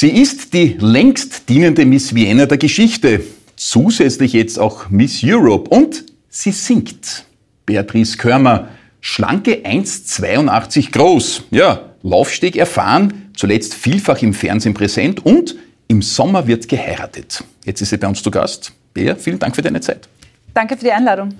Sie ist die längst dienende Miss Vienna der Geschichte, zusätzlich jetzt auch Miss Europe und sie singt. Beatrice Körmer, schlanke 1,82 groß, ja, Laufsteg erfahren, zuletzt vielfach im Fernsehen präsent und im Sommer wird geheiratet. Jetzt ist sie bei uns zu Gast. Bea, vielen Dank für deine Zeit. Danke für die Einladung.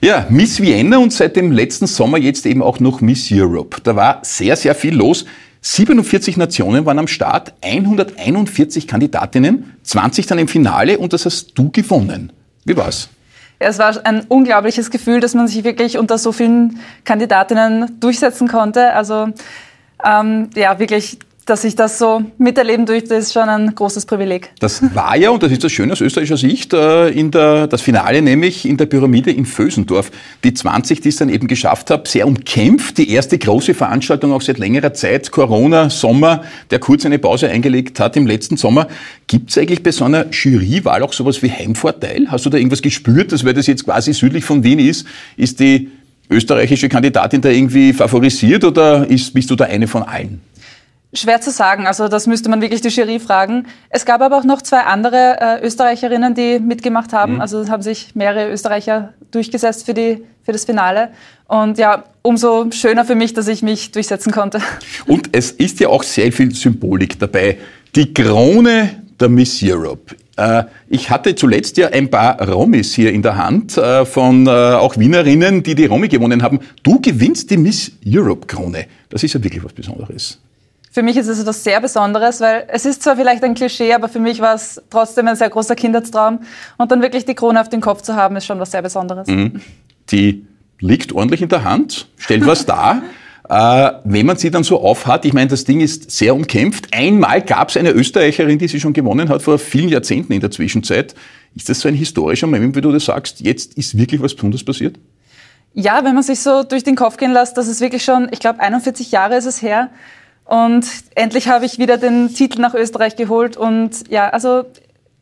Ja, Miss Vienna und seit dem letzten Sommer jetzt eben auch noch Miss Europe. Da war sehr, sehr viel los. 47 Nationen waren am Start, 141 Kandidatinnen, 20 dann im Finale und das hast du gewonnen. Wie war's? Es war ein unglaubliches Gefühl, dass man sich wirklich unter so vielen Kandidatinnen durchsetzen konnte. Also ähm, ja, wirklich dass ich das so miterleben durfte, ist schon ein großes Privileg. Das war ja, und das ist das Schöne aus österreichischer Sicht, äh, in der, das Finale nämlich in der Pyramide in Vösendorf. Die 20, die es dann eben geschafft habe, sehr umkämpft. Die erste große Veranstaltung auch seit längerer Zeit, Corona, Sommer, der kurz eine Pause eingelegt hat im letzten Sommer. Gibt es eigentlich bei so einer Jurywahl auch sowas wie Heimvorteil? Hast du da irgendwas gespürt, dass weil das jetzt quasi südlich von Wien ist, ist die österreichische Kandidatin da irgendwie favorisiert oder ist, bist du da eine von allen? Schwer zu sagen, also das müsste man wirklich die Jury fragen. Es gab aber auch noch zwei andere äh, Österreicherinnen, die mitgemacht haben. Mhm. Also haben sich mehrere Österreicher durchgesetzt für, die, für das Finale. Und ja, umso schöner für mich, dass ich mich durchsetzen konnte. Und es ist ja auch sehr viel Symbolik dabei. Die Krone der Miss Europe. Äh, ich hatte zuletzt ja ein paar Romis hier in der Hand, äh, von äh, auch Wienerinnen, die die Romi gewonnen haben. Du gewinnst die Miss Europe Krone. Das ist ja wirklich was Besonderes. Für mich ist es etwas sehr Besonderes, weil es ist zwar vielleicht ein Klischee, aber für mich war es trotzdem ein sehr großer Kindheitstraum. Und dann wirklich die Krone auf den Kopf zu haben, ist schon was sehr Besonderes. Mhm. Die liegt ordentlich in der Hand, stellt was dar. Äh, wenn man sie dann so aufhat, ich meine, das Ding ist sehr umkämpft. Einmal gab es eine Österreicherin, die sie schon gewonnen hat, vor vielen Jahrzehnten in der Zwischenzeit. Ist das so ein historischer Moment, wie du das sagst, jetzt ist wirklich was Besonderes passiert? Ja, wenn man sich so durch den Kopf gehen lässt, das ist wirklich schon, ich glaube, 41 Jahre ist es her, und endlich habe ich wieder den Titel nach Österreich geholt. Und ja, also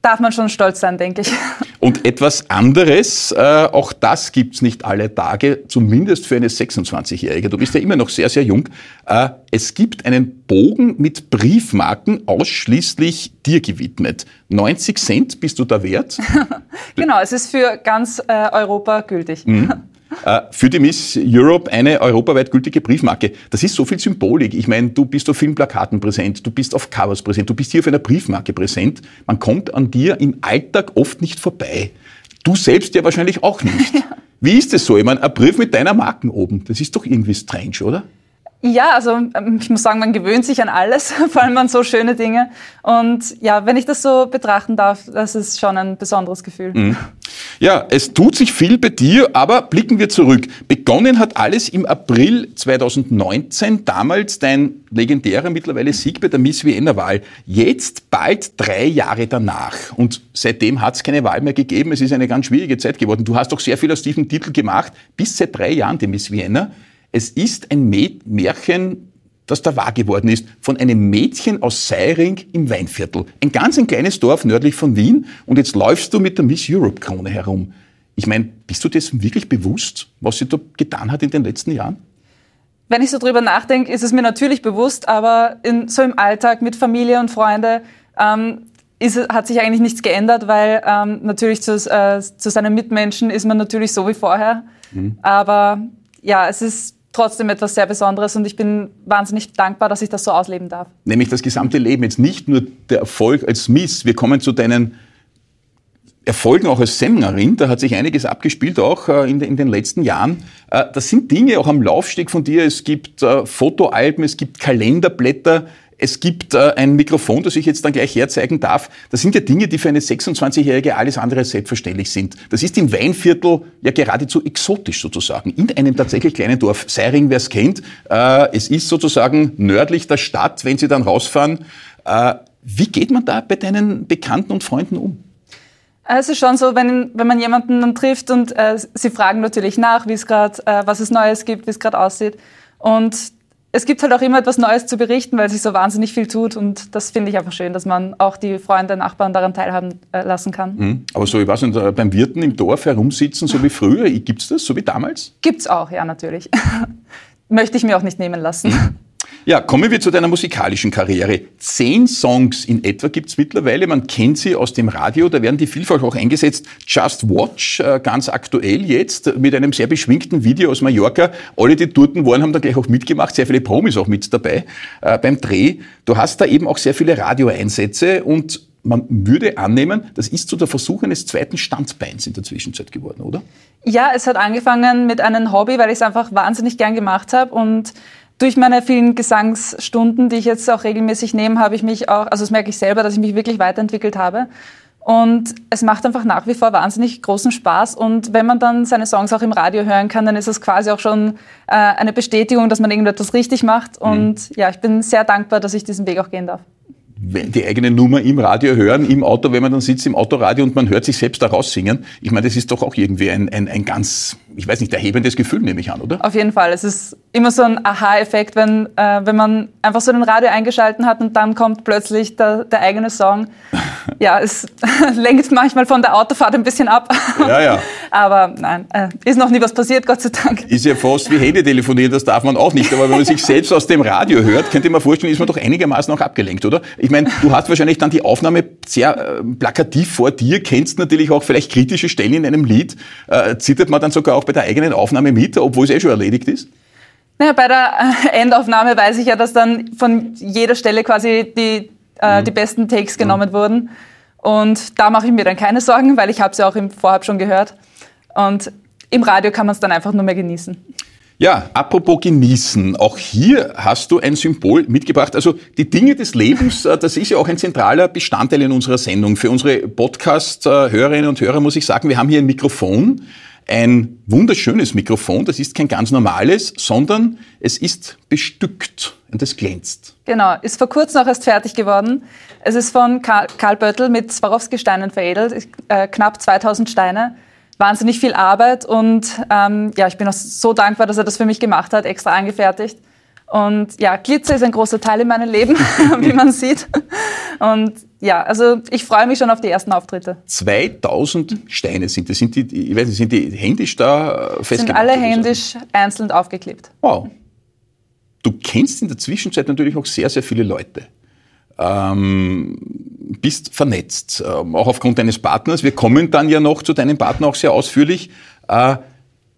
darf man schon stolz sein, denke ich. Und etwas anderes, äh, auch das gibt's nicht alle Tage, zumindest für eine 26-Jährige. Du bist ja immer noch sehr, sehr jung. Äh, es gibt einen Bogen mit Briefmarken ausschließlich dir gewidmet. 90 Cent bist du da wert? genau, es ist für ganz äh, Europa gültig. Mhm. Äh, für die Miss Europe eine europaweit gültige Briefmarke. Das ist so viel Symbolik. Ich meine, du bist auf vielen Plakaten präsent, du bist auf Covers präsent, du bist hier auf einer Briefmarke präsent. Man kommt an dir im Alltag oft nicht vorbei. Du selbst ja wahrscheinlich auch nicht. Wie ist es so? Ich meine, ein Brief mit deiner Marken oben, das ist doch irgendwie strange, oder? Ja, also ähm, ich muss sagen, man gewöhnt sich an alles, vor allem an so schöne Dinge. Und ja, wenn ich das so betrachten darf, das ist schon ein besonderes Gefühl. Mhm. Ja, es tut sich viel bei dir, aber blicken wir zurück. Begonnen hat alles im April 2019, damals dein legendärer mittlerweile Sieg bei der Miss Vienna-Wahl. Jetzt bald drei Jahre danach. Und seitdem hat es keine Wahl mehr gegeben. Es ist eine ganz schwierige Zeit geworden. Du hast doch sehr viel aus diesem Titel gemacht, bis seit drei Jahren die Miss Vienna. Es ist ein Märchen, das da wahr geworden ist, von einem Mädchen aus Seiring im Weinviertel. Ein ganz ein kleines Dorf nördlich von Wien und jetzt läufst du mit der Miss Europe Krone herum. Ich meine, bist du dir wirklich bewusst, was sie da getan hat in den letzten Jahren? Wenn ich so drüber nachdenke, ist es mir natürlich bewusst, aber in, so im Alltag mit Familie und Freunde ähm, ist, hat sich eigentlich nichts geändert, weil ähm, natürlich zu, äh, zu seinen Mitmenschen ist man natürlich so wie vorher. Mhm. Aber ja, es ist trotzdem etwas sehr Besonderes und ich bin wahnsinnig dankbar, dass ich das so ausleben darf. Nämlich das gesamte Leben, jetzt nicht nur der Erfolg als Miss. Wir kommen zu deinen Erfolgen auch als Sängerin, da hat sich einiges abgespielt, auch äh, in, den letzten Jahren. Äh, das sind Dinge auch am Laufsteg von dir. Es gibt äh, Fotoalben, es gibt Kalenderblätter, es gibt äh, ein Mikrofon, das ich jetzt dann gleich herzeigen darf. Das sind ja Dinge, die für eine 26-Jährige alles andere selbstverständlich sind. Das ist im Weinviertel ja geradezu exotisch sozusagen. In einem tatsächlich kleinen Dorf. Seiring, wer es kennt. Äh, es ist sozusagen nördlich der Stadt, wenn Sie dann rausfahren. Äh, wie geht man da bei deinen Bekannten und Freunden um? Es ist schon so, wenn, wenn man jemanden dann trifft und äh, sie fragen natürlich nach, wie es gerade, äh, was es Neues gibt, wie es gerade aussieht. Und es gibt halt auch immer etwas Neues zu berichten, weil sich so wahnsinnig viel tut. Und das finde ich einfach schön, dass man auch die Freunde, Nachbarn daran teilhaben äh, lassen kann. Mhm. Aber so, ich weiß nicht, äh, beim Wirten im Dorf herumsitzen, so wie früher, gibt es das, so wie damals? Gibt es auch, ja, natürlich. Möchte ich mir auch nicht nehmen lassen. Ja, kommen wir zu deiner musikalischen Karriere. Zehn Songs in etwa gibt's mittlerweile. Man kennt sie aus dem Radio, da werden die vielfach auch eingesetzt. Just Watch, äh, ganz aktuell jetzt, mit einem sehr beschwingten Video aus Mallorca. Alle, die dort waren, haben da gleich auch mitgemacht. Sehr viele Promis auch mit dabei äh, beim Dreh. Du hast da eben auch sehr viele Radioeinsätze und man würde annehmen, das ist so der Versuch eines zweiten Standbeins in der Zwischenzeit geworden, oder? Ja, es hat angefangen mit einem Hobby, weil ich es einfach wahnsinnig gern gemacht habe und durch meine vielen Gesangsstunden, die ich jetzt auch regelmäßig nehme, habe ich mich auch, also das merke ich selber, dass ich mich wirklich weiterentwickelt habe. Und es macht einfach nach wie vor wahnsinnig großen Spaß. Und wenn man dann seine Songs auch im Radio hören kann, dann ist es quasi auch schon äh, eine Bestätigung, dass man irgendetwas richtig macht. Mhm. Und ja, ich bin sehr dankbar, dass ich diesen Weg auch gehen darf die eigene Nummer im Radio hören, im Auto, wenn man dann sitzt im Autoradio und man hört sich selbst da raussingen. Ich meine, das ist doch auch irgendwie ein, ein, ein ganz, ich weiß nicht, erhebendes Gefühl, nehme ich an, oder? Auf jeden Fall. Es ist immer so ein Aha-Effekt, wenn, äh, wenn man einfach so den Radio eingeschalten hat und dann kommt plötzlich der, der eigene Song. Ja, es lenkt manchmal von der Autofahrt ein bisschen ab. Ja, ja. Aber nein, äh, ist noch nie was passiert, Gott sei Dank. Ist ja fast wie Handy telefonieren, das darf man auch nicht. Aber wenn man sich selbst aus dem Radio hört, könnte man vorstellen, ist man doch einigermaßen auch abgelenkt, oder? Ich meine, du hast wahrscheinlich dann die Aufnahme sehr äh, plakativ vor dir, kennst natürlich auch vielleicht kritische Stellen in einem Lied. Äh, zittert man dann sogar auch bei der eigenen Aufnahme mit, obwohl es eh schon erledigt ist? Naja, bei der äh, Endaufnahme weiß ich ja, dass dann von jeder Stelle quasi die, äh, mhm. die besten Takes genommen mhm. wurden. Und da mache ich mir dann keine Sorgen, weil ich habe es ja auch im Vorhab schon gehört. Und im Radio kann man es dann einfach nur mehr genießen. Ja, apropos genießen, auch hier hast du ein Symbol mitgebracht. Also die Dinge des Lebens, äh, das ist ja auch ein zentraler Bestandteil in unserer Sendung. Für unsere Podcast-Hörerinnen und Hörer muss ich sagen, wir haben hier ein Mikrofon, ein wunderschönes Mikrofon. Das ist kein ganz normales, sondern es ist bestückt und es glänzt. Genau, ist vor kurzem auch erst fertig geworden. Es ist von Karl Böttl mit Swarovski-Steinen veredelt, äh, knapp 2000 Steine wahnsinnig viel Arbeit und ähm, ja, ich bin auch so dankbar, dass er das für mich gemacht hat, extra angefertigt. Und ja, Glitzer ist ein großer Teil in meinem Leben, wie man sieht. Und ja, also ich freue mich schon auf die ersten Auftritte. 2000 Steine sind das. Sind die, ich weiß nicht, sind die händisch da festgeklebt? Sind alle händisch einzeln aufgeklebt. Wow. Du kennst in der Zwischenzeit natürlich auch sehr, sehr viele Leute. Ähm, bist vernetzt, ähm, auch aufgrund deines Partners. Wir kommen dann ja noch zu deinem Partner auch sehr ausführlich. Äh,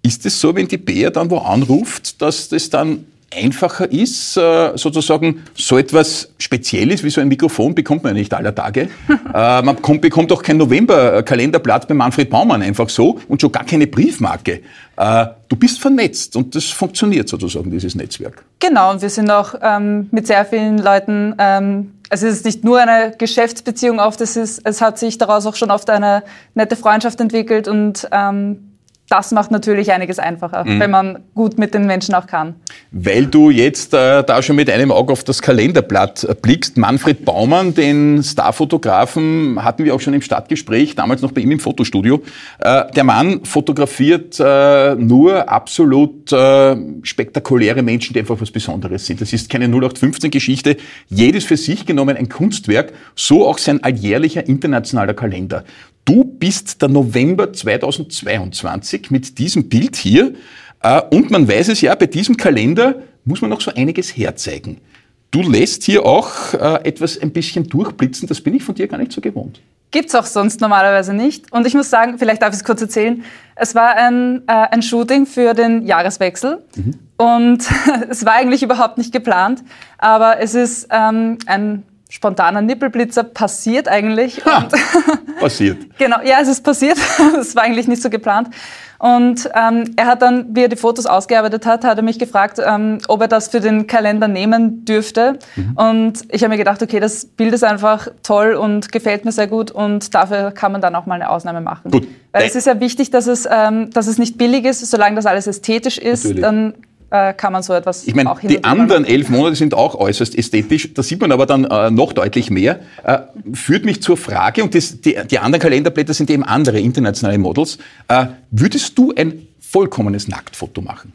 ist es so, wenn die Bär dann wo anruft, dass das dann einfacher ist, äh, sozusagen so etwas Spezielles wie so ein Mikrofon bekommt man ja nicht aller Tage. Äh, man bekommt auch kein November-Kalenderblatt bei Manfred Baumann einfach so und schon gar keine Briefmarke. Äh, du bist vernetzt und das funktioniert sozusagen, dieses Netzwerk. Genau, und wir sind auch ähm, mit sehr vielen Leuten, ähm, also es ist nicht nur eine Geschäftsbeziehung oft, es, ist, es hat sich daraus auch schon oft eine nette Freundschaft entwickelt und ähm, das macht natürlich einiges einfacher, mhm. wenn man gut mit den Menschen auch kann. Weil du jetzt äh, da schon mit einem Auge auf das Kalenderblatt blickst, Manfred Baumann, den Starfotografen, hatten wir auch schon im Stadtgespräch, damals noch bei ihm im Fotostudio. Äh, der Mann fotografiert äh, nur absolut äh, spektakuläre Menschen, die einfach was Besonderes sind. Das ist keine 0815-Geschichte, jedes für sich genommen ein Kunstwerk, so auch sein alljährlicher internationaler Kalender. Du bist der November 2022 mit diesem Bild hier. Äh, und man weiß es ja, bei diesem Kalender muss man noch so einiges herzeigen. Du lässt hier auch äh, etwas ein bisschen durchblitzen, das bin ich von dir gar nicht so gewohnt. Gibt's auch sonst normalerweise nicht. Und ich muss sagen, vielleicht darf ich es kurz erzählen. Es war ein, äh, ein Shooting für den Jahreswechsel. Mhm. Und es war eigentlich überhaupt nicht geplant. Aber es ist ähm, ein spontaner Nippelblitzer passiert eigentlich. Ha, passiert. genau, ja, es ist passiert. Es war eigentlich nicht so geplant. Und ähm, er hat dann, wie er die Fotos ausgearbeitet hat, hat er mich gefragt, ähm, ob er das für den Kalender nehmen dürfte. Mhm. Und ich habe mir gedacht, okay, das Bild ist einfach toll und gefällt mir sehr gut und dafür kann man dann auch mal eine Ausnahme machen. Gut. Weil es ist ja wichtig, dass es, ähm, dass es nicht billig ist, solange das alles ästhetisch ist, Natürlich. dann äh, kann man so etwas ich meine, Die anderen elf Monate sind auch äußerst ästhetisch, da sieht man aber dann äh, noch deutlich mehr. Äh, führt mich zur Frage, und das, die, die, anderen Kalenderblätter sind eben andere internationale Models, äh, würdest du ein vollkommenes Nacktfoto machen?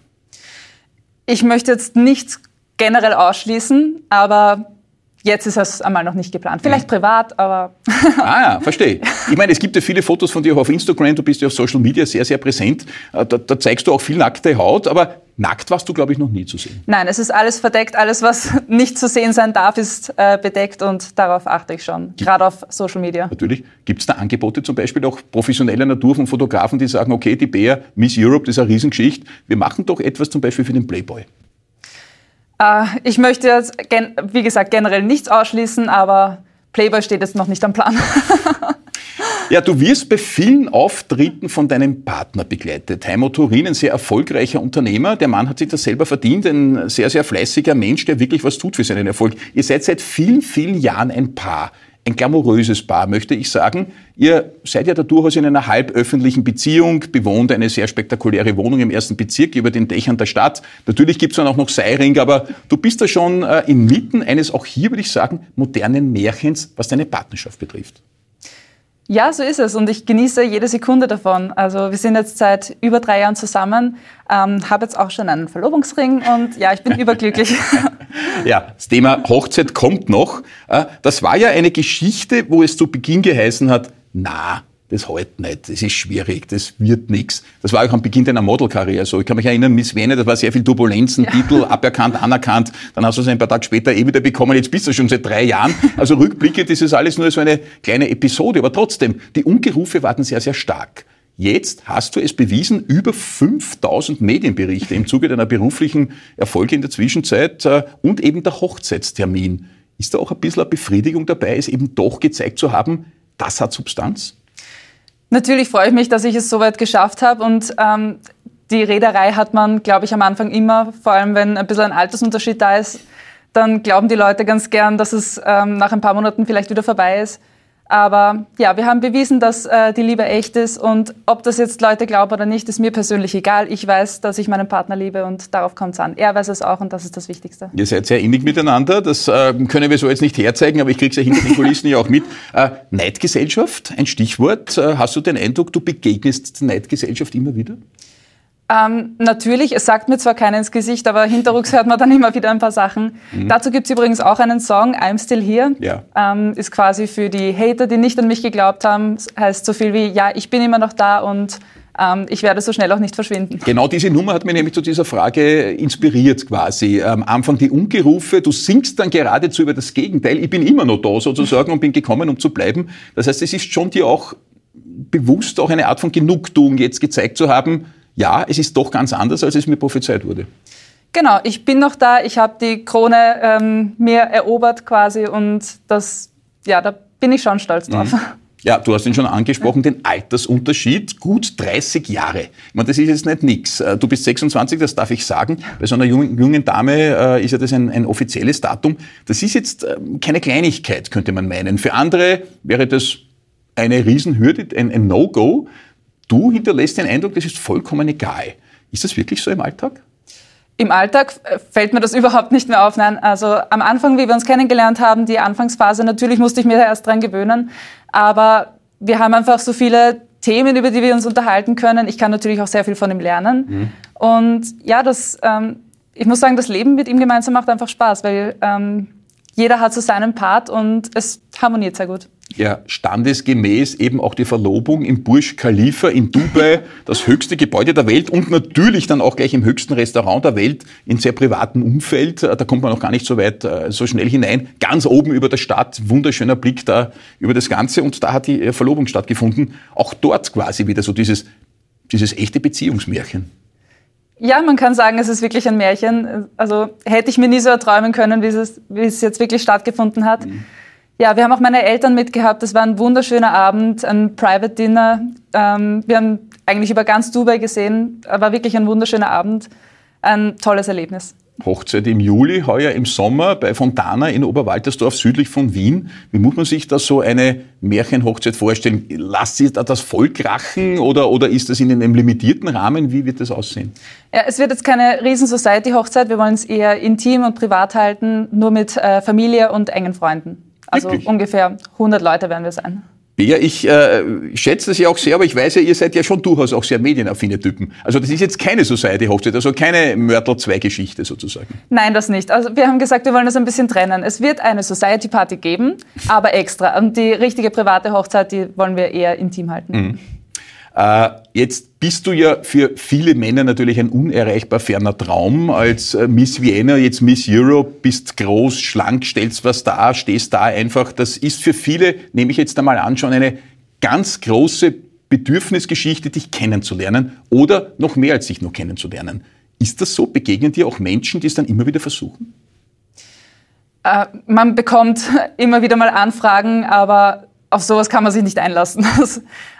Ich möchte jetzt nichts generell ausschließen, aber Jetzt ist das einmal noch nicht geplant. Vielleicht ja. privat, aber. ah ja, verstehe. Ich meine, es gibt ja viele Fotos von dir auch auf Instagram, du bist ja auf Social Media sehr, sehr präsent. Äh, da, da zeigst du auch viel nackte Haut, aber nackt warst du, glaube ich, noch nie zu sehen. Nein, es ist alles verdeckt. Alles, was nicht zu sehen sein darf, ist äh, bedeckt und darauf achte ich schon, gerade auf Social Media. Natürlich. Gibt es da Angebote zum Beispiel auch professioneller Natur von Fotografen, die sagen, okay, die Bär, Miss Europe, das ist eine Riesengeschichte, wir machen doch etwas zum Beispiel für den Playboy. Äh, ich möchte jetzt, wie gesagt, generell nichts ausschließen, aber Playboy steht jetzt noch nicht am Plan. Ja, du wirst bei vielen Auftritten von deinem Partner begleitet. Heimo Turin, ein sehr erfolgreicher Unternehmer. Der Mann hat sich das selber verdient, ein sehr, sehr fleißiger Mensch, der wirklich was tut für seinen Erfolg. Ihr seid seit vielen, vielen Jahren ein Paar ein glamouröses Paar, möchte ich sagen. Ihr seid ja da durchaus in einer halböffentlichen Beziehung, bewohnt eine sehr spektakuläre Wohnung im ersten Bezirk über den Dächern der Stadt. Natürlich gibt es dann auch noch Seiring, aber du bist da schon äh, inmitten eines, auch hier würde ich sagen, modernen Märchens, was deine Partnerschaft betrifft. Ja, so ist es und ich genieße jede Sekunde davon. Also wir sind jetzt seit über drei Jahren zusammen, ähm, habe jetzt auch schon einen Verlobungsring und ja, ich bin überglücklich. Ja, das Thema Hochzeit kommt noch. Äh, das war ja eine Geschichte, wo es zu Beginn geheißen hat, na, das hält nicht, das ist schwierig, das wird nichts. Das war auch am Beginn deiner Modelkarriere so. Ich kann mich erinnern, Miss Vene, das war sehr viel Turbulenzen, ja. Titel aberkannt, anerkannt, dann hast du es ein paar Tage später eh wieder bekommen, jetzt bist du schon seit drei Jahren. Also rückblickend ist es alles nur so eine kleine Episode, aber trotzdem, die Ungerufe warten sehr, sehr stark. Jetzt hast du es bewiesen, über 5000 Medienberichte im Zuge deiner beruflichen Erfolge in der Zwischenzeit äh, und eben der Hochzeitstermin. Ist da auch ein bisschen eine Befriedigung dabei, es eben doch gezeigt zu haben, das hat Substanz? Natürlich freue ich mich, dass ich es so weit geschafft habe und ähm, die Reederei hat man, glaube ich, am Anfang immer, vor allem wenn ein bisschen ein Altersunterschied da ist, dann glauben die Leute ganz gern, dass es ähm, nach ein paar Monaten vielleicht wieder vorbei ist. Aber ja, wir haben bewiesen, dass äh, die Liebe echt ist und ob das jetzt Leute glauben oder nicht, ist mir persönlich egal. Ich weiß, dass ich meinen Partner liebe und darauf kommt es an. Er weiß es auch und das ist das Wichtigste. Ihr seid sehr innig miteinander, das äh, können wir so jetzt nicht herzeigen, aber ich kriege es ja hinter den Kulissen ja auch mit. Äh, Neidgesellschaft, ein Stichwort. Äh, hast du den Eindruck, du begegnest Neidgesellschaft immer wieder? Ähm, natürlich, es sagt mir zwar keiner ins Gesicht, aber hinterrucks hört man dann immer wieder ein paar Sachen. Mhm. Dazu gibt es übrigens auch einen Song, I'm Still Here. Ja. Ähm, ist quasi für die Hater, die nicht an mich geglaubt haben, heißt so viel wie, ja, ich bin immer noch da und ähm, ich werde so schnell auch nicht verschwinden. Genau diese Nummer hat mich nämlich zu dieser Frage inspiriert quasi. Am Anfang die Ungerufe, du singst dann geradezu über das Gegenteil. Ich bin immer noch da sozusagen und bin gekommen, um zu bleiben. Das heißt, es ist schon dir auch bewusst auch eine Art von Genugtuung jetzt gezeigt zu haben, ja, es ist doch ganz anders, als es mir prophezeit wurde. Genau, ich bin noch da, ich habe die Krone ähm, mir erobert quasi und das, ja, da bin ich schon stolz drauf. Mhm. Ja, du hast ihn schon angesprochen, den Altersunterschied, gut 30 Jahre. Ich meine, das ist jetzt nicht nix. Äh, du bist 26, das darf ich sagen. Bei so einer jungen, jungen Dame äh, ist ja das ein, ein, offizielles Datum. Das ist jetzt äh, keine Kleinigkeit, könnte man meinen. Für andere wäre das eine Riesenhürde, ein, ein No-Go. Du hinterlässt den Eindruck, das ist vollkommen egal. Ist das wirklich so im Alltag? Im Alltag fällt mir das überhaupt nicht mehr auf. Nein, also am Anfang, wie wir uns kennengelernt haben, die Anfangsphase, natürlich musste ich mir da erst dran gewöhnen. Aber wir haben einfach so viele Themen, über die wir uns unterhalten können. Ich kann natürlich auch sehr viel von ihm lernen. Mhm. Und ja, das, ähm, ich muss sagen, das Leben mit ihm gemeinsam macht einfach Spaß, weil ähm, jeder hat so seinen Part und es harmoniert sehr gut ja standesgemäß eben auch die Verlobung im Burj Khalifa in Dubai, das höchste Gebäude der Welt und natürlich dann auch gleich im höchsten Restaurant der Welt in sehr privatem Umfeld. Da kommt man noch gar nicht so weit, äh, so schnell hinein. Ganz oben über der Stadt, wunderschöner Blick da über das Ganze und da hat die äh, Verlobung stattgefunden. Auch dort quasi wieder so dieses, dieses echte Beziehungsmärchen. Ja, man kann sagen, es ist wirklich ein Märchen. Also hätte ich mir nie so erträumen können, wie es, wie es jetzt wirklich stattgefunden hat. Mhm. Ja, wir haben auch meine Eltern mitgehabt. Das war ein wunderschöner Abend, ein Private Dinner. Ähm, wir haben eigentlich über ganz Dubai gesehen. War wirklich ein wunderschöner Abend. Ein tolles Erlebnis. Hochzeit im Juli, heuer im Sommer bei Fontana in Oberwaltersdorf südlich von Wien. Wie muss man sich da so eine Märchenhochzeit vorstellen? Lasst ihr da das Volk krachen oder, oder ist das in einem limitierten Rahmen? Wie wird das aussehen? Ja, es wird jetzt keine Riesen-Society-Hochzeit. Wir wollen es eher intim und privat halten, nur mit äh, Familie und engen Freunden. Also Wirklich? ungefähr 100 Leute werden wir sein. Bea, ich äh, schätze das ja auch sehr, aber ich weiß ja, ihr seid ja schon durchaus auch sehr medienaffine Typen. Also das ist jetzt keine Society-Hochzeit, also keine Mörtel-2-Geschichte sozusagen. Nein, das nicht. Also wir haben gesagt, wir wollen das ein bisschen trennen. Es wird eine Society-Party geben, aber extra. Und die richtige private Hochzeit, die wollen wir eher intim halten. Mhm. Äh, jetzt bist du ja für viele Männer natürlich ein unerreichbar ferner Traum. Als äh, Miss Vienna, jetzt Miss Europe, bist groß, schlank, stellst was da, stehst da einfach. Das ist für viele, nehme ich jetzt einmal an, schon eine ganz große Bedürfnisgeschichte, dich kennenzulernen oder noch mehr als sich nur kennenzulernen. Ist das so? Begegnen dir auch Menschen, die es dann immer wieder versuchen? Äh, man bekommt immer wieder mal Anfragen, aber auf sowas kann man sich nicht einlassen.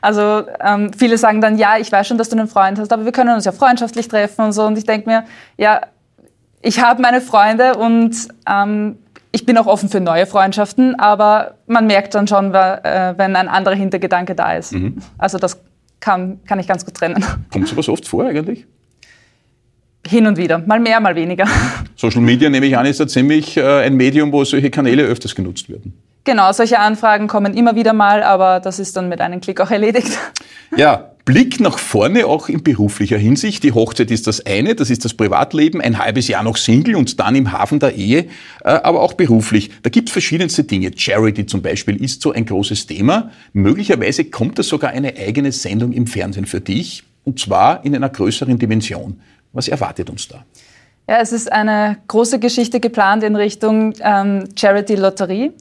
Also ähm, viele sagen dann, ja, ich weiß schon, dass du einen Freund hast, aber wir können uns ja freundschaftlich treffen und so. Und ich denke mir, ja, ich habe meine Freunde und ähm, ich bin auch offen für neue Freundschaften, aber man merkt dann schon, äh, wenn ein anderer Hintergedanke da ist. Mhm. Also das kann, kann ich ganz gut trennen. Kommt sowas oft vor eigentlich? Hin und wieder, mal mehr, mal weniger. Social Media, nehme ich an, ist da ziemlich äh, ein Medium, wo solche Kanäle öfters genutzt werden. Genau, solche Anfragen kommen immer wieder mal, aber das ist dann mit einem Klick auch erledigt. Ja, Blick nach vorne auch in beruflicher Hinsicht. Die Hochzeit ist das eine, das ist das Privatleben, ein halbes Jahr noch Single und dann im Hafen der Ehe, äh, aber auch beruflich. Da gibt es verschiedenste Dinge. Charity zum Beispiel ist so ein großes Thema. Möglicherweise kommt da sogar eine eigene Sendung im Fernsehen für dich, und zwar in einer größeren Dimension. Was erwartet uns da? Ja, es ist eine große Geschichte geplant in Richtung ähm, Charity-Lotterie.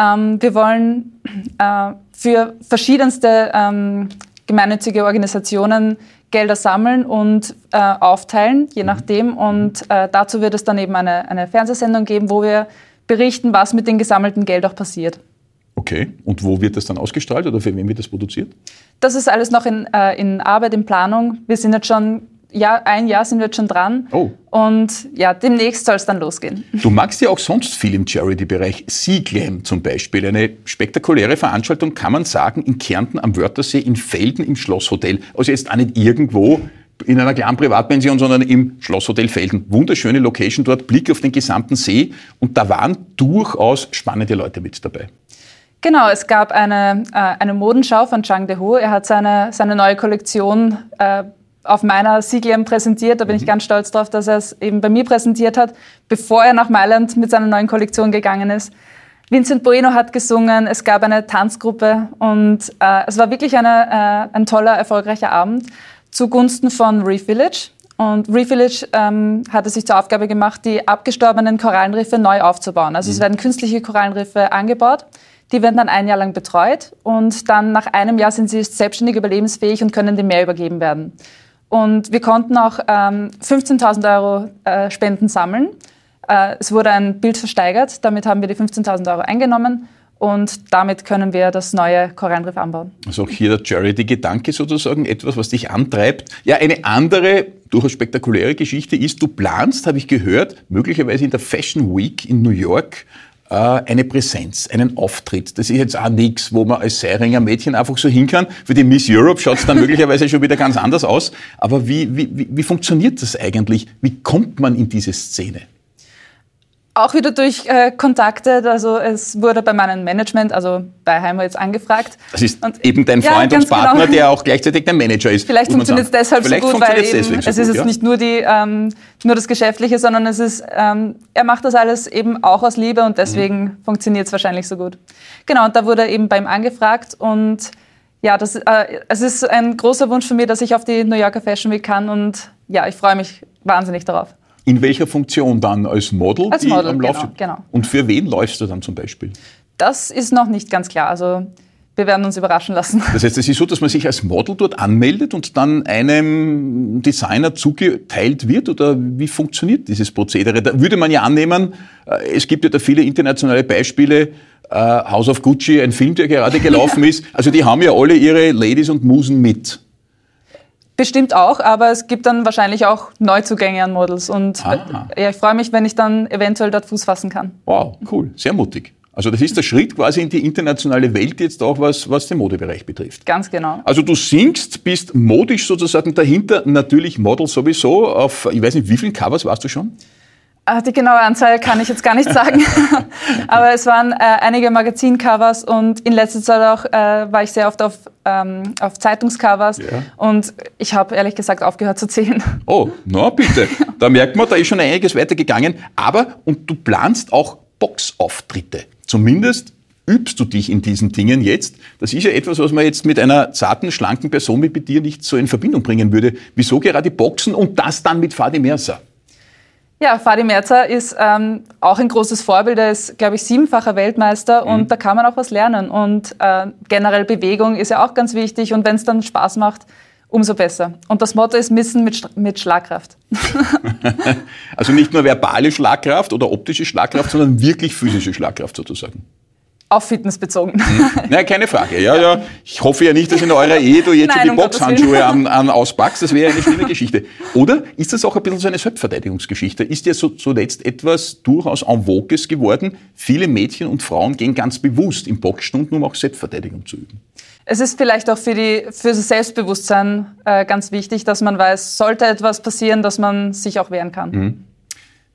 Ähm, wir wollen äh, für verschiedenste ähm, gemeinnützige Organisationen Gelder sammeln und äh, aufteilen, je nachdem. Und äh, dazu wird es dann eben eine, eine Fernsehsendung geben, wo wir berichten, was mit dem gesammelten Geld auch passiert. Okay, und wo wird das dann ausgestrahlt oder für wen wird das produziert? Das ist alles noch in, äh, in Arbeit, in Planung. Wir sind jetzt schon Jahr, ein Jahr sind wir jetzt schon dran. Oh. Und ja, demnächst soll es dann losgehen. Du magst ja auch sonst viel im Charity-Bereich. Sea zum Beispiel. Eine spektakuläre Veranstaltung, kann man sagen, in Kärnten am Wörthersee, in Felden im Schlosshotel. Also jetzt auch nicht irgendwo in einer kleinen Privatpension, sondern im Schlosshotel Felden. Wunderschöne Location dort, Blick auf den gesamten See. Und da waren durchaus spannende Leute mit dabei. Genau, es gab eine, äh, eine Modenschau von Zhang Deho. Er hat seine, seine neue Kollektion äh, auf meiner Sieglem präsentiert. Da bin mhm. ich ganz stolz drauf, dass er es eben bei mir präsentiert hat, bevor er nach Mailand mit seiner neuen Kollektion gegangen ist. Vincent Bueno hat gesungen, es gab eine Tanzgruppe und äh, es war wirklich eine, äh, ein toller, erfolgreicher Abend zugunsten von Reef Village. Und Reef Village ähm, hat es sich zur Aufgabe gemacht, die abgestorbenen Korallenriffe neu aufzubauen. Also mhm. es werden künstliche Korallenriffe angebaut. Die werden dann ein Jahr lang betreut und dann nach einem Jahr sind sie selbstständig überlebensfähig und können dem Meer übergeben werden. Und wir konnten auch ähm, 15.000 Euro äh, Spenden sammeln. Äh, es wurde ein Bild versteigert, damit haben wir die 15.000 Euro eingenommen und damit können wir das neue Korallenriff anbauen. Also auch hier der Charity-Gedanke sozusagen, etwas, was dich antreibt. Ja, eine andere, durchaus spektakuläre Geschichte ist, du planst, habe ich gehört, möglicherweise in der Fashion Week in New York eine Präsenz, einen Auftritt. Das ist jetzt auch nichts, wo man als Seiringer Mädchen einfach so hin kann. Für die Miss Europe schaut es dann möglicherweise schon wieder ganz anders aus. Aber wie, wie, wie funktioniert das eigentlich? Wie kommt man in diese Szene? Auch wieder durch äh, Kontakte. Also es wurde bei meinem Management, also bei Heimer jetzt angefragt. Das ist und, eben dein Freund ja, und Partner, genau. der auch gleichzeitig dein Manager ist. Vielleicht funktioniert es deshalb Vielleicht so gut, weil eben, so es ist jetzt ja? nicht nur, die, ähm, nur das Geschäftliche, sondern es ist, ähm, er macht das alles eben auch aus Liebe und deswegen mhm. funktioniert es wahrscheinlich so gut. Genau, und da wurde eben bei ihm angefragt und ja, das, äh, es ist ein großer Wunsch von mir, dass ich auf die New Yorker Fashion Week kann und ja, ich freue mich wahnsinnig darauf. In welcher Funktion dann? Als Model? Als Model, genau, genau. Und für wen läufst du dann zum Beispiel? Das ist noch nicht ganz klar. Also wir werden uns überraschen lassen. Das heißt, es ist so, dass man sich als Model dort anmeldet und dann einem Designer zugeteilt wird? Oder wie funktioniert dieses Prozedere? Da würde man ja annehmen, äh, es gibt ja da viele internationale Beispiele, äh, House of Gucci, ein Film, der gerade gelaufen ist. Also die haben ja alle ihre Ladies und Musen mit. Bestimmt auch, aber es gibt dann wahrscheinlich auch Neuzugänge an Models. Und äh, ja, ich freue mich, wenn ich dann eventuell dort Fuß fassen kann. Wow, cool, sehr mutig. Also das ist der Schritt quasi in die internationale Welt jetzt auch, was, was den Modebereich betrifft. Ganz genau. Also du singst, bist modisch sozusagen dahinter, natürlich Model sowieso. Auf, ich weiß nicht, wie vielen Covers warst du schon? Ah, die genaue Anzahl kann ich jetzt gar nicht sagen. Aber es waren äh, einige Magazincovers und in letzter Zeit auch äh, war ich sehr oft auf, ähm, auf Zeitungscovers. Ja. Und ich habe ehrlich gesagt aufgehört zu zählen. Oh, na bitte. Da merkt man, da ist schon einiges weitergegangen. Aber, und du planst auch Boxauftritte. Zumindest übst du dich in diesen Dingen jetzt? Das ist ja etwas, was man jetzt mit einer zarten, schlanken Person wie bei dir nicht so in Verbindung bringen würde. Wieso gerade Boxen und das dann mit Fadi Mercer? Ja, Fadi Merzer ist ähm, auch ein großes Vorbild. Er ist, glaube ich, siebenfacher Weltmeister mhm. und da kann man auch was lernen. Und äh, generell Bewegung ist ja auch ganz wichtig und wenn es dann Spaß macht, umso besser. Und das Motto ist Missen mit, mit Schlagkraft. also nicht nur verbale Schlagkraft oder optische Schlagkraft, sondern wirklich physische Schlagkraft sozusagen. Auf Fitness bezogen. Hm. Nein, keine Frage. Ja, ja. Ich hoffe ja nicht, dass in eurer Ehe du jetzt Nein, die um Boxhandschuhe an, an auspackst. Das wäre eine schlimme Geschichte. Oder ist das auch ein bisschen so eine Selbstverteidigungsgeschichte? Ist ja so, zuletzt etwas durchaus en vogues geworden? Viele Mädchen und Frauen gehen ganz bewusst in Boxstunden, um auch Selbstverteidigung zu üben. Es ist vielleicht auch für, die, für das Selbstbewusstsein äh, ganz wichtig, dass man weiß, sollte etwas passieren, dass man sich auch wehren kann. Mhm.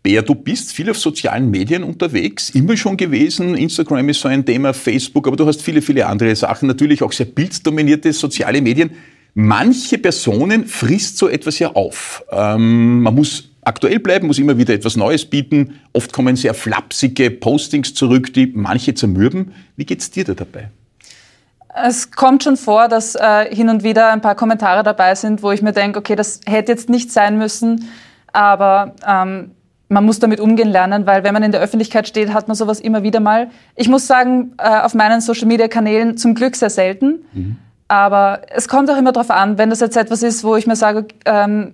Bär, du bist viel auf sozialen Medien unterwegs, immer schon gewesen. Instagram ist so ein Thema, Facebook, aber du hast viele, viele andere Sachen. Natürlich auch sehr bilddominierte soziale Medien. Manche Personen frisst so etwas ja auf. Ähm, man muss aktuell bleiben, muss immer wieder etwas Neues bieten. Oft kommen sehr flapsige Postings zurück, die manche zermürben. Wie geht's dir da dabei? Es kommt schon vor, dass äh, hin und wieder ein paar Kommentare dabei sind, wo ich mir denke, okay, das hätte jetzt nicht sein müssen, aber ähm, man muss damit umgehen lernen, weil wenn man in der Öffentlichkeit steht, hat man sowas immer wieder mal. Ich muss sagen, äh, auf meinen Social-Media-Kanälen zum Glück sehr selten. Mhm. Aber es kommt auch immer darauf an, wenn das jetzt etwas ist, wo ich mir sage, ähm,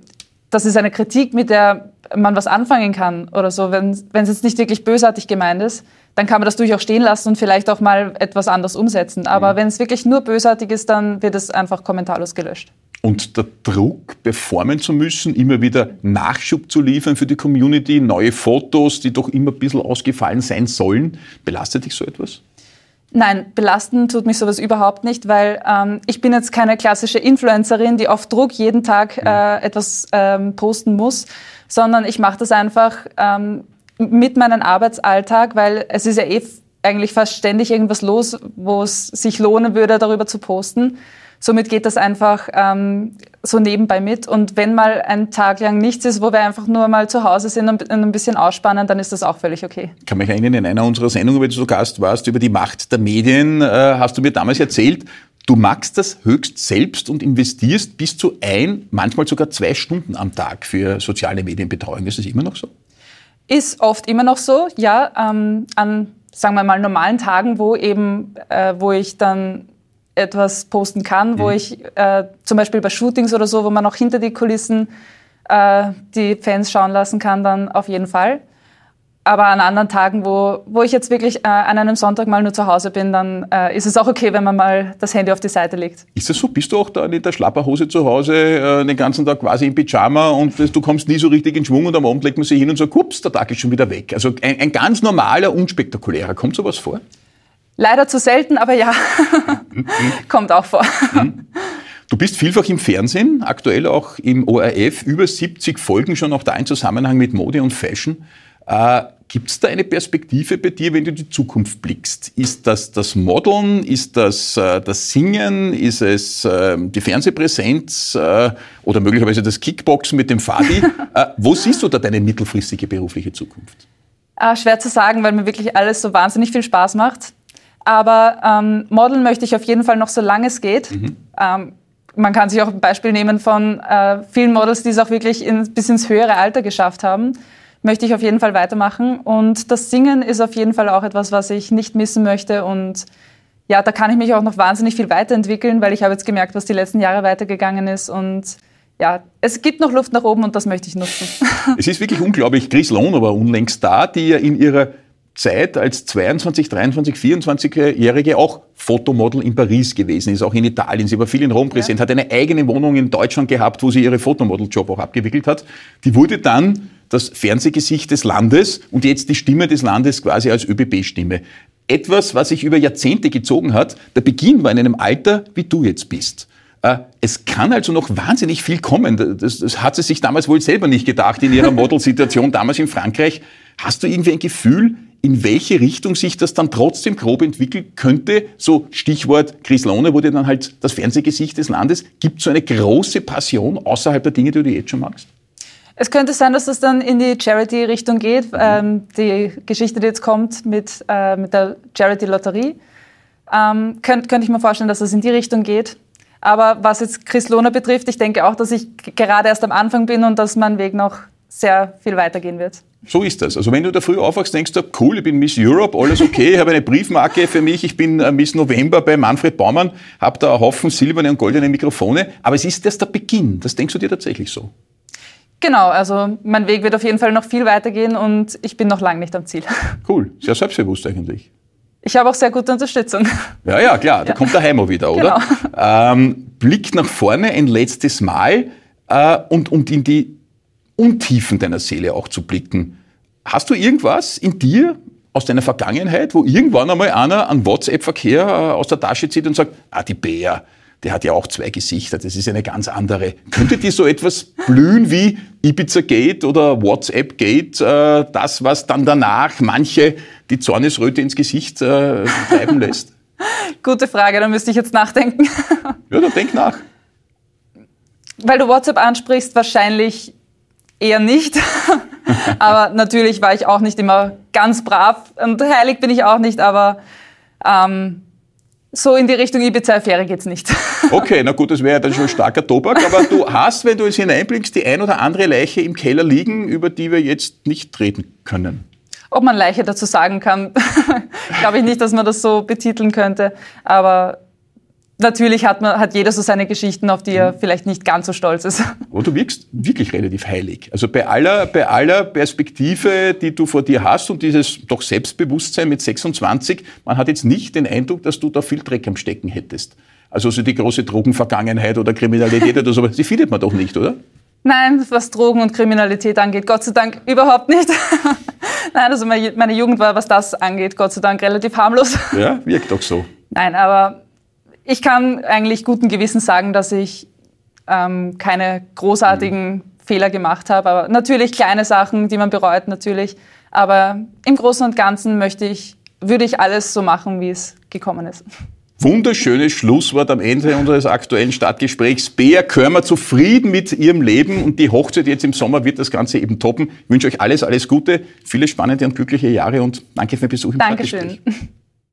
das ist eine Kritik, mit der man was anfangen kann oder so, wenn es jetzt nicht wirklich bösartig gemeint ist, dann kann man das durchaus stehen lassen und vielleicht auch mal etwas anders umsetzen. Aber mhm. wenn es wirklich nur bösartig ist, dann wird es einfach kommentarlos gelöscht. Und der Druck, performen zu müssen, immer wieder Nachschub zu liefern für die Community, neue Fotos, die doch immer ein bisschen ausgefallen sein sollen, belastet dich so etwas? Nein, belasten tut mich sowas überhaupt nicht, weil ähm, ich bin jetzt keine klassische Influencerin, die auf Druck jeden Tag mhm. äh, etwas ähm, posten muss, sondern ich mache das einfach ähm, mit meinem Arbeitsalltag, weil es ist ja eh eigentlich fast ständig irgendwas los, wo es sich lohnen würde, darüber zu posten. Somit geht das einfach ähm, so nebenbei mit. Und wenn mal ein Tag lang nichts ist, wo wir einfach nur mal zu Hause sind und ein bisschen ausspannen, dann ist das auch völlig okay. Ich kann mich erinnern, in einer unserer Sendungen, wo du zu Gast warst, über die Macht der Medien, äh, hast du mir damals erzählt, du magst das höchst selbst und investierst bis zu ein, manchmal sogar zwei Stunden am Tag für soziale Medienbetreuung. Ist das immer noch so? Ist oft immer noch so, ja. Ähm, an, sagen wir mal, normalen Tagen, wo eben, äh, wo ich dann etwas posten kann, wo mhm. ich äh, zum Beispiel bei Shootings oder so, wo man auch hinter die Kulissen äh, die Fans schauen lassen kann, dann auf jeden Fall. Aber an anderen Tagen, wo, wo ich jetzt wirklich äh, an einem Sonntag mal nur zu Hause bin, dann äh, ist es auch okay, wenn man mal das Handy auf die Seite legt. Ist das so? Bist du auch da in der Schlapperhose zu Hause äh, den ganzen Tag quasi im Pyjama und du kommst nie so richtig in Schwung und am Abend legt man sich hin und sagt, ups, der Tag ist schon wieder weg. Also ein, ein ganz normaler, unspektakulärer. Kommt sowas vor? Leider zu selten, aber ja, kommt auch vor. Du bist vielfach im Fernsehen, aktuell auch im ORF, über 70 Folgen schon auch da in Zusammenhang mit Mode und Fashion. Äh, Gibt es da eine Perspektive bei dir, wenn du die Zukunft blickst? Ist das das Modeln? Ist das äh, das Singen? Ist es äh, die Fernsehpräsenz äh, oder möglicherweise das Kickboxen mit dem Fadi? Äh, wo siehst du da deine mittelfristige berufliche Zukunft? Ah, schwer zu sagen, weil mir wirklich alles so wahnsinnig viel Spaß macht. Aber ähm, modeln möchte ich auf jeden Fall noch so lange es geht. Mhm. Ähm, man kann sich auch ein Beispiel nehmen von äh, vielen Models, die es auch wirklich in, bis ins höhere Alter geschafft haben. Möchte ich auf jeden Fall weitermachen. Und das Singen ist auf jeden Fall auch etwas, was ich nicht missen möchte. Und ja, da kann ich mich auch noch wahnsinnig viel weiterentwickeln, weil ich habe jetzt gemerkt, was die letzten Jahre weitergegangen ist. Und ja, es gibt noch Luft nach oben und das möchte ich nutzen. Es ist wirklich unglaublich. Chris Lohn war unlängst da, die ja in ihrer Zeit als 22, 23, 24-Jährige auch Fotomodel in Paris gewesen ist, auch in Italien. Sie war viel in Rom präsent, ja. hat eine eigene Wohnung in Deutschland gehabt, wo sie ihre Fotomodeljob auch abgewickelt hat. Die wurde dann das Fernsehgesicht des Landes und jetzt die Stimme des Landes quasi als ÖBB-Stimme. Etwas, was sich über Jahrzehnte gezogen hat. Der Beginn war in einem Alter, wie du jetzt bist. Äh, es kann also noch wahnsinnig viel kommen. Das, das hat sie sich damals wohl selber nicht gedacht in ihrer Modelsituation damals in Frankreich. Hast du irgendwie ein Gefühl, in welche Richtung sich das dann trotzdem grob entwickeln könnte? So Stichwort Chris Lohne wurde dann halt das Fernsehgesicht des Landes. Gibt es so eine große Passion außerhalb der Dinge, die du jetzt schon magst? Es könnte sein, dass es dann in die Charity-Richtung geht. Ähm, die Geschichte, die jetzt kommt mit, äh, mit der Charity-Lotterie, ähm, könnte könnt ich mir vorstellen, dass es in die Richtung geht. Aber was jetzt Chris Lohner betrifft, ich denke auch, dass ich gerade erst am Anfang bin und dass mein Weg noch sehr viel weitergehen wird. So ist das. Also wenn du da früh aufwachst, denkst du, cool, ich bin Miss Europe, alles okay, ich habe eine Briefmarke für mich, ich bin äh, Miss November bei Manfred Baumann, habe da einen Haufen silberne und goldene Mikrofone, aber es ist erst der Beginn. Das denkst du dir tatsächlich so? Genau, also mein Weg wird auf jeden Fall noch viel weitergehen und ich bin noch lange nicht am Ziel. Cool, sehr selbstbewusst eigentlich. Ich habe auch sehr gute Unterstützung. Ja, ja, klar, da ja. kommt der Heimo wieder, oder? Genau. Ähm, Blick nach vorne ein letztes Mal äh, und, und in die Untiefen deiner Seele auch zu blicken. Hast du irgendwas in dir aus deiner Vergangenheit, wo irgendwann einmal einer an WhatsApp-Verkehr äh, aus der Tasche zieht und sagt, ah, die Bär, der hat ja auch zwei Gesichter, das ist eine ganz andere. Könnte dir so etwas blühen wie Ibiza Gate oder WhatsApp Gate, äh, das, was dann danach manche die Zornesröte ins Gesicht äh, treiben lässt? Gute Frage, da müsste ich jetzt nachdenken. ja, dann denk nach. Weil du WhatsApp ansprichst, wahrscheinlich eher nicht. aber natürlich war ich auch nicht immer ganz brav und heilig bin ich auch nicht, aber ähm, so in die Richtung Ibiza-Affäre geht's nicht. Okay, na gut, das wäre ja dann schon starker Tobak, aber du hast, wenn du es hineinblickst, die ein oder andere Leiche im Keller liegen, über die wir jetzt nicht reden können. Ob man Leiche dazu sagen kann, glaube ich nicht, dass man das so betiteln könnte, aber natürlich hat, man, hat jeder so seine Geschichten, auf die er mhm. vielleicht nicht ganz so stolz ist. Und du wirkst wirklich relativ heilig. Also bei aller, bei aller Perspektive, die du vor dir hast und dieses doch Selbstbewusstsein mit 26, man hat jetzt nicht den Eindruck, dass du da viel Dreck am Stecken hättest. Also so die große Drogenvergangenheit oder Kriminalität oder so, die findet man doch nicht, oder? Nein, was Drogen und Kriminalität angeht, Gott sei Dank überhaupt nicht. Nein, also meine Jugend war, was das angeht, Gott sei Dank relativ harmlos. Ja, wirkt doch so. Nein, aber ich kann eigentlich guten Gewissens sagen, dass ich ähm, keine großartigen mhm. Fehler gemacht habe. Aber natürlich kleine Sachen, die man bereut, natürlich. Aber im Großen und Ganzen möchte ich, würde ich alles so machen, wie es gekommen ist. Wunderschönes Schlusswort am Ende unseres aktuellen Stadtgesprächs. Bea Körmer zufrieden mit ihrem Leben und die Hochzeit jetzt im Sommer wird das Ganze eben toppen. Ich wünsche euch alles, alles Gute, viele spannende und glückliche Jahre und danke für den Besuch im Dankeschön. Stadtgespräch.